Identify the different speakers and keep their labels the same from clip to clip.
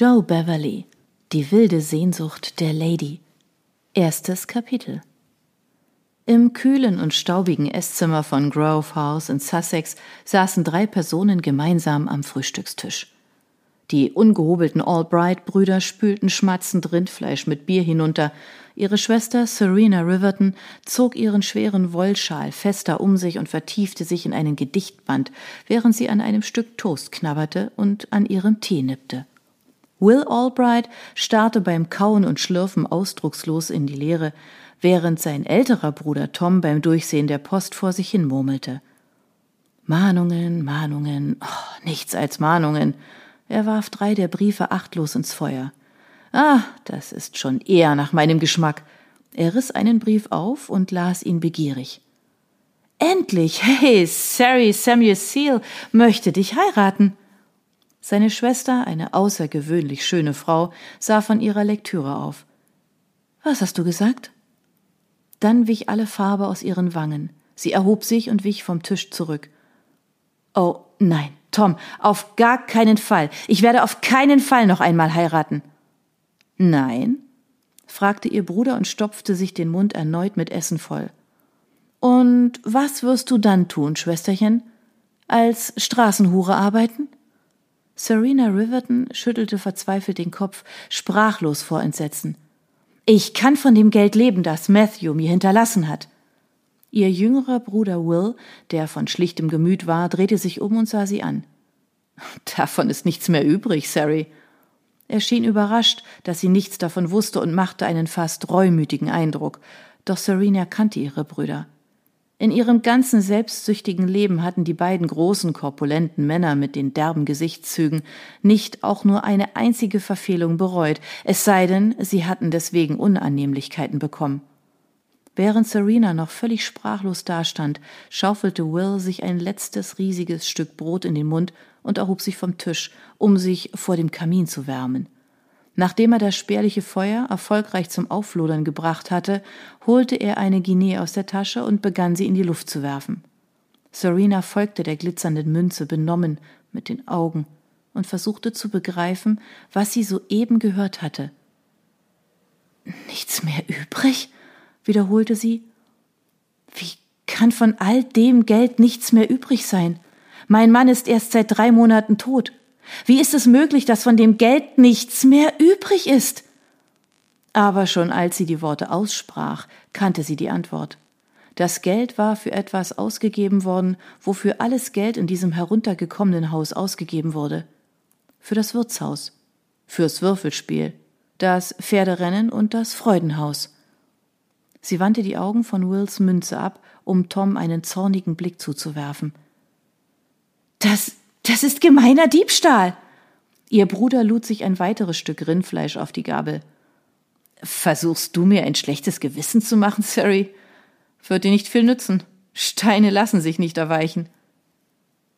Speaker 1: Joe Beverly Die wilde Sehnsucht der Lady Erstes Kapitel Im kühlen und staubigen Esszimmer von Grove House in Sussex saßen drei Personen gemeinsam am Frühstückstisch. Die ungehobelten Albright-Brüder spülten schmatzend Rindfleisch mit Bier hinunter. Ihre Schwester Serena Riverton zog ihren schweren Wollschal fester um sich und vertiefte sich in einen Gedichtband, während sie an einem Stück Toast knabberte und an ihrem Tee nippte. Will Albright starrte beim Kauen und Schlürfen ausdruckslos in die Leere, während sein älterer Bruder Tom beim Durchsehen der Post vor sich hin murmelte. Mahnungen, Mahnungen, oh, nichts als Mahnungen. Er warf drei der Briefe achtlos ins Feuer. Ah, das ist schon eher nach meinem Geschmack. Er riss einen Brief auf und las ihn begierig. Endlich! Hey, Sari Samuel Seal möchte dich heiraten. Seine Schwester, eine außergewöhnlich schöne Frau, sah von ihrer Lektüre auf. Was hast du gesagt? Dann wich alle Farbe aus ihren Wangen. Sie erhob sich und wich vom Tisch zurück. Oh, nein, Tom, auf gar keinen Fall. Ich werde auf keinen Fall noch einmal heiraten. Nein? fragte ihr Bruder und stopfte sich den Mund erneut mit Essen voll. Und was wirst du dann tun, Schwesterchen? Als Straßenhure arbeiten? Serena Riverton schüttelte verzweifelt den Kopf, sprachlos vor Entsetzen. Ich kann von dem Geld leben, das Matthew mir hinterlassen hat. Ihr jüngerer Bruder Will, der von schlichtem Gemüt war, drehte sich um und sah sie an. Davon ist nichts mehr übrig, Sari. Er schien überrascht, dass sie nichts davon wusste und machte einen fast reumütigen Eindruck. Doch Serena kannte ihre Brüder. In ihrem ganzen selbstsüchtigen Leben hatten die beiden großen, korpulenten Männer mit den derben Gesichtszügen nicht auch nur eine einzige Verfehlung bereut, es sei denn, sie hatten deswegen Unannehmlichkeiten bekommen. Während Serena noch völlig sprachlos dastand, schaufelte Will sich ein letztes riesiges Stück Brot in den Mund und erhob sich vom Tisch, um sich vor dem Kamin zu wärmen. Nachdem er das spärliche Feuer erfolgreich zum Auflodern gebracht hatte, holte er eine Guinee aus der Tasche und begann sie in die Luft zu werfen. Serena folgte der glitzernden Münze benommen mit den Augen und versuchte zu begreifen, was sie soeben gehört hatte. Nichts mehr übrig? wiederholte sie. Wie kann von all dem Geld nichts mehr übrig sein? Mein Mann ist erst seit drei Monaten tot. Wie ist es möglich, dass von dem Geld nichts mehr übrig ist? Aber schon als sie die Worte aussprach, kannte sie die Antwort. Das Geld war für etwas ausgegeben worden, wofür alles Geld in diesem heruntergekommenen Haus ausgegeben wurde. Für das Wirtshaus, fürs Würfelspiel, das Pferderennen und das Freudenhaus. Sie wandte die Augen von Wills Münze ab, um Tom einen zornigen Blick zuzuwerfen. Das ist gemeiner Diebstahl. Ihr Bruder lud sich ein weiteres Stück Rindfleisch auf die Gabel. Versuchst du mir ein schlechtes Gewissen zu machen, Sari? Wird dir nicht viel nützen. Steine lassen sich nicht erweichen.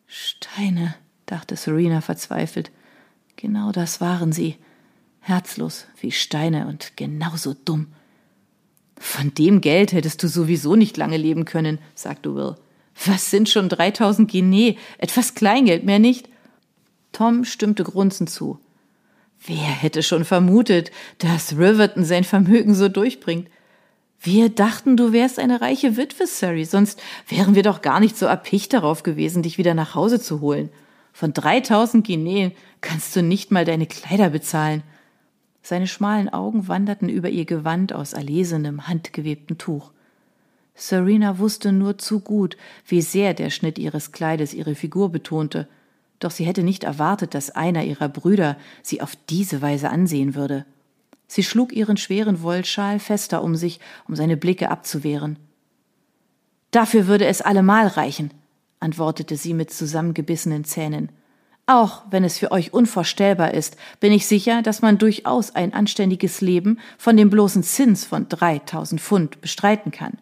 Speaker 1: Steine, dachte Serena verzweifelt. Genau das waren sie. Herzlos wie Steine und genauso dumm. Von dem Geld hättest du sowieso nicht lange leben können, sagte Will. Was sind schon 3000 Guinea? Etwas Kleingeld, mehr nicht? Tom stimmte grunzend zu. Wer hätte schon vermutet, dass Riverton sein Vermögen so durchbringt? Wir dachten, du wärst eine reiche Witwe, Sari, sonst wären wir doch gar nicht so erpicht darauf gewesen, dich wieder nach Hause zu holen. Von 3000 Guineen kannst du nicht mal deine Kleider bezahlen. Seine schmalen Augen wanderten über ihr Gewand aus erlesenem, handgewebten Tuch. Serena wusste nur zu gut, wie sehr der Schnitt ihres Kleides ihre Figur betonte, doch sie hätte nicht erwartet, dass einer ihrer Brüder sie auf diese Weise ansehen würde. Sie schlug ihren schweren Wollschal fester um sich, um seine Blicke abzuwehren. Dafür würde es allemal reichen, antwortete sie mit zusammengebissenen Zähnen. Auch wenn es für euch unvorstellbar ist, bin ich sicher, dass man durchaus ein anständiges Leben von dem bloßen Zins von dreitausend Pfund bestreiten kann.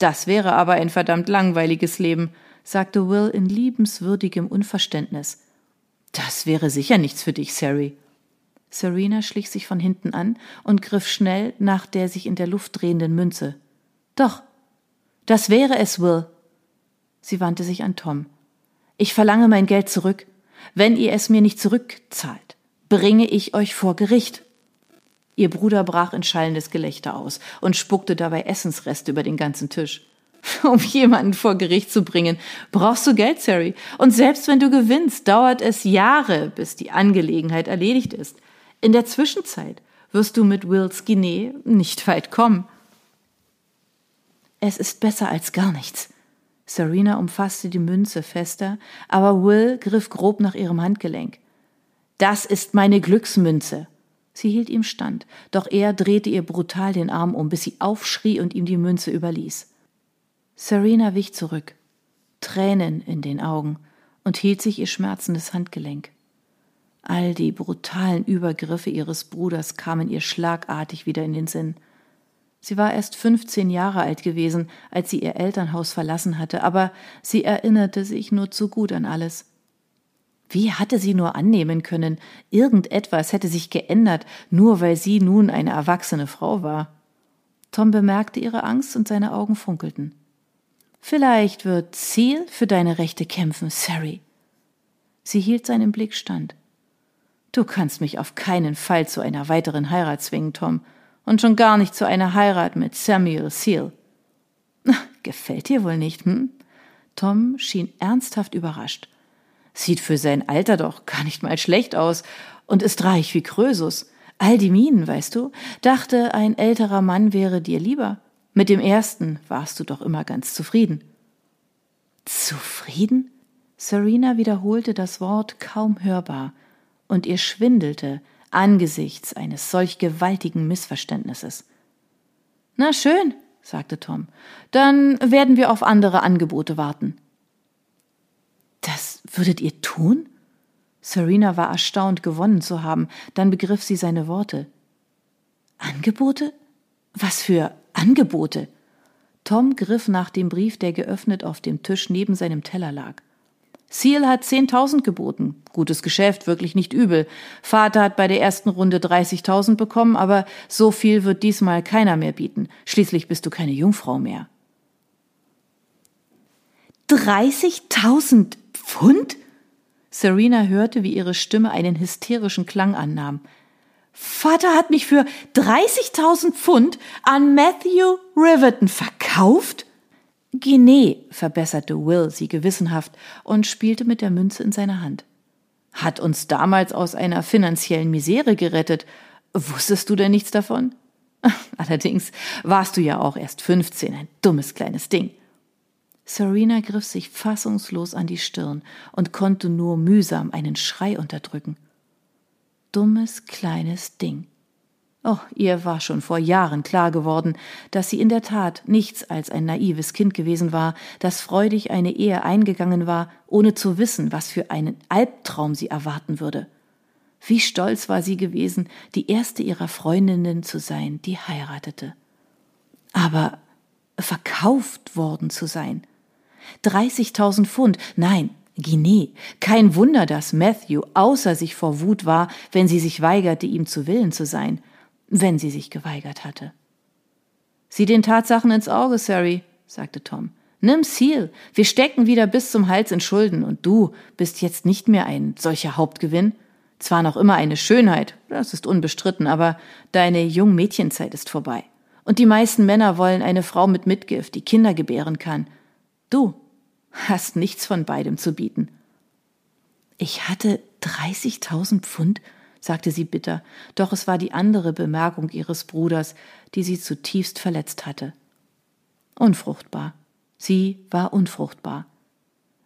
Speaker 1: Das wäre aber ein verdammt langweiliges Leben, sagte Will in liebenswürdigem Unverständnis. Das wäre sicher nichts für dich, Sari. Serena schlich sich von hinten an und griff schnell nach der sich in der Luft drehenden Münze. Doch, das wäre es, Will. Sie wandte sich an Tom. Ich verlange mein Geld zurück, wenn ihr es mir nicht zurückzahlt. bringe ich euch vor Gericht. Ihr Bruder brach in schallendes Gelächter aus und spuckte dabei Essensreste über den ganzen Tisch. Um jemanden vor Gericht zu bringen, brauchst du Geld, Sari. Und selbst wenn du gewinnst, dauert es Jahre, bis die Angelegenheit erledigt ist. In der Zwischenzeit wirst du mit Wills Guinea nicht weit kommen. Es ist besser als gar nichts. Serena umfasste die Münze fester, aber Will griff grob nach ihrem Handgelenk. Das ist meine Glücksmünze. Sie hielt ihm stand, doch er drehte ihr brutal den Arm um, bis sie aufschrie und ihm die Münze überließ. Serena wich zurück, Tränen in den Augen, und hielt sich ihr schmerzendes Handgelenk. All die brutalen Übergriffe ihres Bruders kamen ihr schlagartig wieder in den Sinn. Sie war erst fünfzehn Jahre alt gewesen, als sie ihr Elternhaus verlassen hatte, aber sie erinnerte sich nur zu gut an alles. Wie hatte sie nur annehmen können, irgendetwas hätte sich geändert, nur weil sie nun eine erwachsene Frau war? Tom bemerkte ihre Angst und seine Augen funkelten. Vielleicht wird Ziel für deine Rechte kämpfen, Sari. Sie hielt seinen Blick stand. Du kannst mich auf keinen Fall zu einer weiteren Heirat zwingen, Tom, und schon gar nicht zu einer Heirat mit Samuel Seal. Gefällt dir wohl nicht, hm? Tom schien ernsthaft überrascht. Sieht für sein Alter doch gar nicht mal schlecht aus und ist reich wie Krösus. All die Minen, weißt du, dachte, ein älterer Mann wäre dir lieber. Mit dem ersten warst du doch immer ganz zufrieden. Zufrieden? Serena wiederholte das Wort kaum hörbar, und ihr schwindelte angesichts eines solch gewaltigen Missverständnisses. Na schön, sagte Tom, dann werden wir auf andere Angebote warten. Das würdet ihr tun? Serena war erstaunt, gewonnen zu haben, dann begriff sie seine Worte. Angebote? Was für Angebote. Tom griff nach dem Brief, der geöffnet auf dem Tisch neben seinem Teller lag. Seal hat 10.000 geboten. Gutes Geschäft, wirklich nicht übel. Vater hat bei der ersten Runde 30.000 bekommen, aber so viel wird diesmal keiner mehr bieten. Schließlich bist du keine Jungfrau mehr. 30.000 Pfund? Serena hörte, wie ihre Stimme einen hysterischen Klang annahm. Vater hat mich für 30.000 Pfund an Matthew Riverton verkauft? Guinea, verbesserte Will sie gewissenhaft und spielte mit der Münze in seiner Hand. Hat uns damals aus einer finanziellen Misere gerettet. Wusstest du denn nichts davon? Allerdings warst du ja auch erst 15, ein dummes kleines Ding. Serena griff sich fassungslos an die Stirn und konnte nur mühsam einen Schrei unterdrücken dummes kleines Ding. Oh, ihr war schon vor Jahren klar geworden, dass sie in der Tat nichts als ein naives Kind gewesen war, das freudig eine Ehe eingegangen war, ohne zu wissen, was für einen Albtraum sie erwarten würde. Wie stolz war sie gewesen, die erste ihrer Freundinnen zu sein, die heiratete. Aber verkauft worden zu sein. 30.000 Pfund, nein, Guinea. Kein Wunder, dass Matthew außer sich vor Wut war, wenn sie sich weigerte, ihm zu Willen zu sein, wenn sie sich geweigert hatte. Sieh den Tatsachen ins Auge, Sari, sagte Tom. Nimm Seal. Wir stecken wieder bis zum Hals in Schulden und du bist jetzt nicht mehr ein solcher Hauptgewinn. Zwar noch immer eine Schönheit, das ist unbestritten, aber deine Jungmädchenzeit ist vorbei. Und die meisten Männer wollen eine Frau mit Mitgift, die Kinder gebären kann. Du hast nichts von beidem zu bieten. Ich hatte 30.000 Pfund, sagte sie bitter, doch es war die andere Bemerkung ihres Bruders, die sie zutiefst verletzt hatte. Unfruchtbar. Sie war unfruchtbar.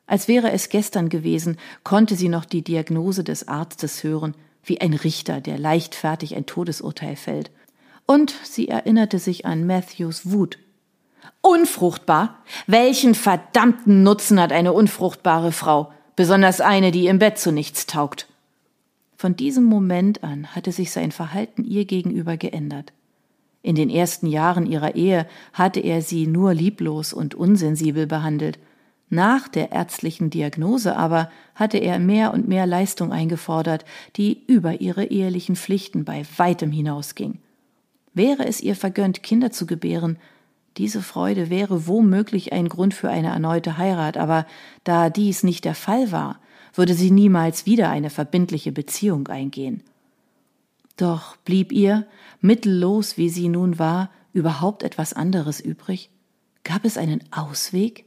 Speaker 1: Als wäre es gestern gewesen, konnte sie noch die Diagnose des Arztes hören, wie ein Richter, der leichtfertig ein Todesurteil fällt. Und sie erinnerte sich an Matthews Wut Unfruchtbar? Welchen verdammten Nutzen hat eine unfruchtbare Frau, besonders eine, die im Bett zu nichts taugt? Von diesem Moment an hatte sich sein Verhalten ihr gegenüber geändert. In den ersten Jahren ihrer Ehe hatte er sie nur lieblos und unsensibel behandelt. Nach der ärztlichen Diagnose aber hatte er mehr und mehr Leistung eingefordert, die über ihre ehelichen Pflichten bei weitem hinausging. Wäre es ihr vergönnt, Kinder zu gebären, diese Freude wäre womöglich ein Grund für eine erneute Heirat, aber da dies nicht der Fall war, würde sie niemals wieder eine verbindliche Beziehung eingehen. Doch blieb ihr, mittellos wie sie nun war, überhaupt etwas anderes übrig? Gab es einen Ausweg?